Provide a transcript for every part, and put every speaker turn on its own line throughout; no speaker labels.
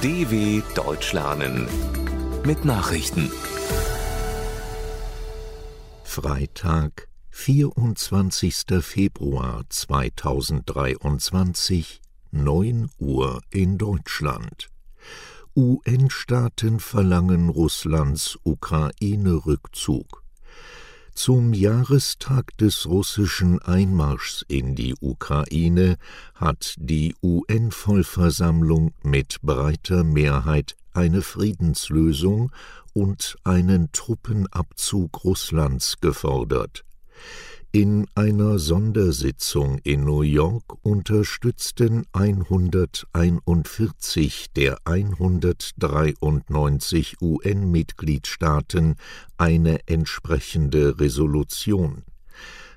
DW Deutsch lernen mit Nachrichten.
Freitag, 24. Februar 2023, 9 Uhr in Deutschland. UN-Staaten verlangen Russlands Ukraine-Rückzug. Zum Jahrestag des russischen Einmarschs in die Ukraine hat die UN-Vollversammlung mit breiter Mehrheit eine Friedenslösung und einen Truppenabzug Russlands gefordert. In einer Sondersitzung in New York unterstützten 141 der 193 UN-Mitgliedstaaten eine entsprechende Resolution.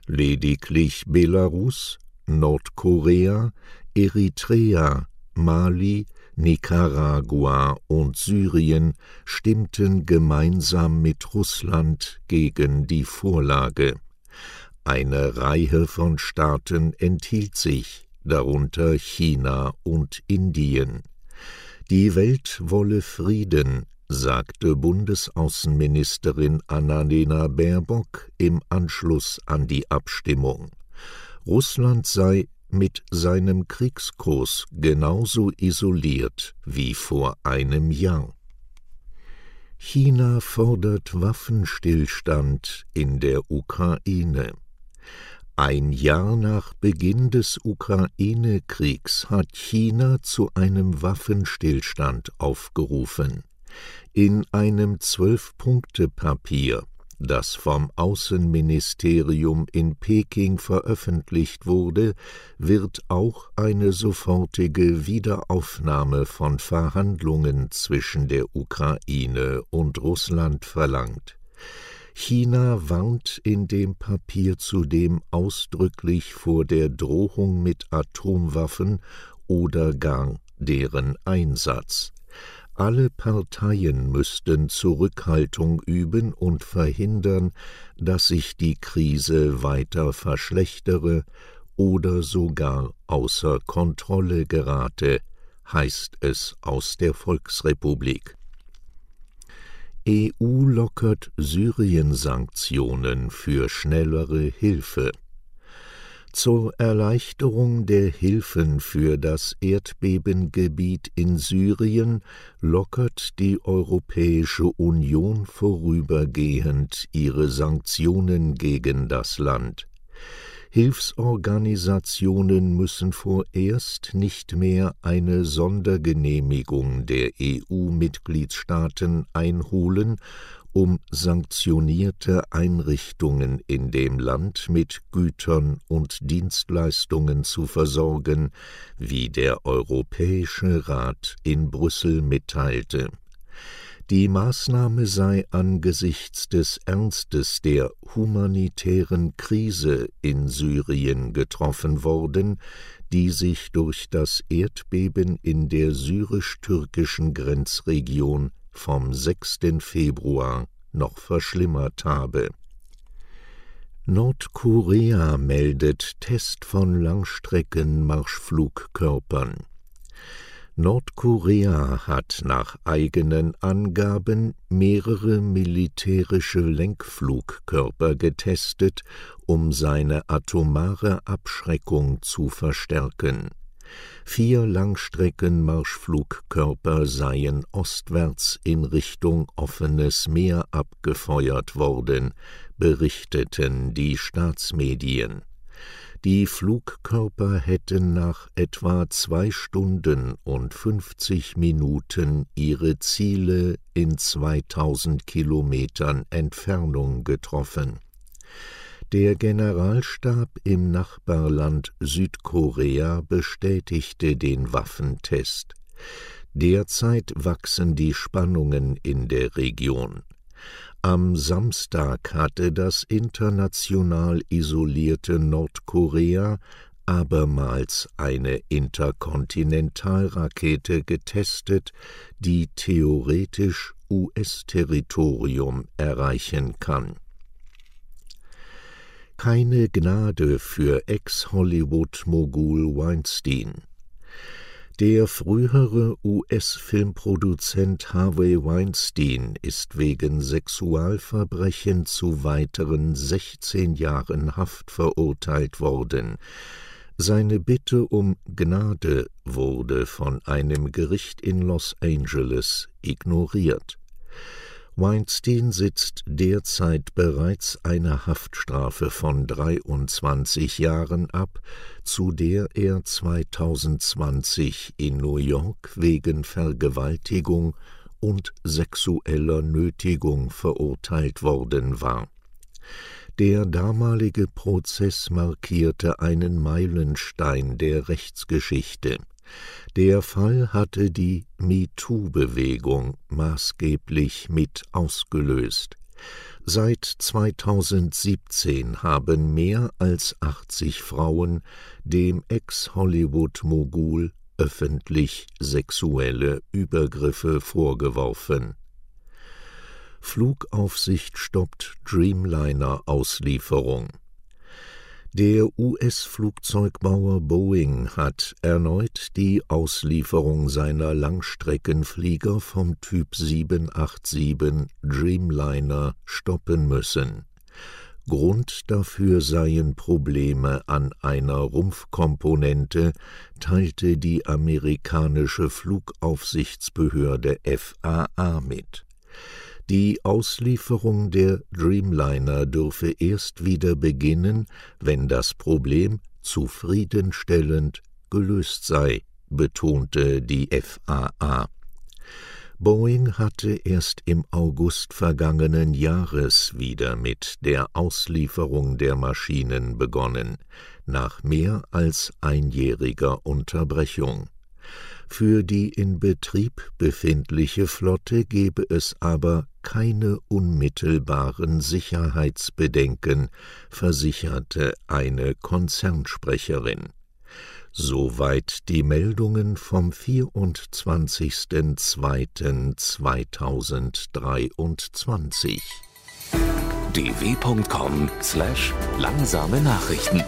Lediglich Belarus, Nordkorea, Eritrea, Mali, Nicaragua und Syrien stimmten gemeinsam mit Russland gegen die Vorlage. Eine Reihe von Staaten enthielt sich, darunter China und Indien. Die Welt wolle Frieden, sagte Bundesaußenministerin Annalena Baerbock im Anschluss an die Abstimmung. Russland sei mit seinem Kriegskurs genauso isoliert wie vor einem Jahr. China fordert Waffenstillstand in der Ukraine. Ein Jahr nach Beginn des Ukraine-Kriegs hat China zu einem Waffenstillstand aufgerufen. In einem Zwölf-Punkte-Papier, das vom Außenministerium in Peking veröffentlicht wurde, wird auch eine sofortige Wiederaufnahme von Verhandlungen zwischen der Ukraine und Russland verlangt. China warnt in dem Papier zudem ausdrücklich vor der Drohung mit Atomwaffen oder gar deren Einsatz. Alle Parteien müssten Zurückhaltung üben und verhindern, dass sich die Krise weiter verschlechtere oder sogar außer Kontrolle gerate, heißt es aus der Volksrepublik. EU lockert Syrien-Sanktionen für schnellere Hilfe. Zur Erleichterung der Hilfen für das Erdbebengebiet in Syrien lockert die Europäische Union vorübergehend ihre Sanktionen gegen das Land. Hilfsorganisationen müssen vorerst nicht mehr eine Sondergenehmigung der EU-Mitgliedstaaten einholen, um sanktionierte Einrichtungen in dem Land mit Gütern und Dienstleistungen zu versorgen, wie der Europäische Rat in Brüssel mitteilte die Maßnahme sei angesichts des Ernstes der humanitären Krise in Syrien getroffen worden, die sich durch das Erdbeben in der syrisch-türkischen Grenzregion vom 6. Februar noch verschlimmert habe. Nordkorea meldet Test von Langstreckenmarschflugkörpern. Nordkorea hat nach eigenen Angaben mehrere militärische Lenkflugkörper getestet, um seine atomare Abschreckung zu verstärken. Vier Langstreckenmarschflugkörper seien ostwärts in Richtung offenes Meer abgefeuert worden, berichteten die Staatsmedien die Flugkörper hätten nach etwa zwei Stunden und fünfzig Minuten ihre Ziele in 2000 Kilometern Entfernung getroffen. Der Generalstab im Nachbarland Südkorea bestätigte den Waffentest. Derzeit wachsen die Spannungen in der Region. Am Samstag hatte das international isolierte Nordkorea abermals eine Interkontinentalrakete getestet, die theoretisch US-Territorium erreichen kann. Keine Gnade für Ex-Hollywood-Mogul Weinstein. Der frühere US-Filmproduzent Harvey Weinstein ist wegen Sexualverbrechen zu weiteren 16 Jahren Haft verurteilt worden. Seine Bitte um Gnade wurde von einem Gericht in Los Angeles ignoriert. Weinstein sitzt derzeit bereits eine Haftstrafe von 23 Jahren ab, zu der er 2020 in New York wegen Vergewaltigung und sexueller Nötigung verurteilt worden war. Der damalige Prozess markierte einen Meilenstein der Rechtsgeschichte. Der Fall hatte die MeToo-Bewegung maßgeblich mit ausgelöst. Seit 2017 haben mehr als 80 Frauen dem Ex-Hollywood-Mogul öffentlich sexuelle Übergriffe vorgeworfen. Flugaufsicht stoppt Dreamliner-Auslieferung der US-Flugzeugbauer Boeing hat erneut die Auslieferung seiner Langstreckenflieger vom Typ 787 Dreamliner stoppen müssen. Grund dafür seien Probleme an einer Rumpfkomponente, teilte die amerikanische Flugaufsichtsbehörde FAA mit die Auslieferung der Dreamliner dürfe erst wieder beginnen, wenn das Problem zufriedenstellend gelöst sei, betonte die FAA. Boeing hatte erst im August vergangenen Jahres wieder mit der Auslieferung der Maschinen begonnen, nach mehr als einjähriger Unterbrechung. Für die in Betrieb befindliche Flotte gebe es aber keine unmittelbaren Sicherheitsbedenken, versicherte eine Konzernsprecherin. Soweit die Meldungen vom 24.02.2023.
dw.com/langsame Nachrichten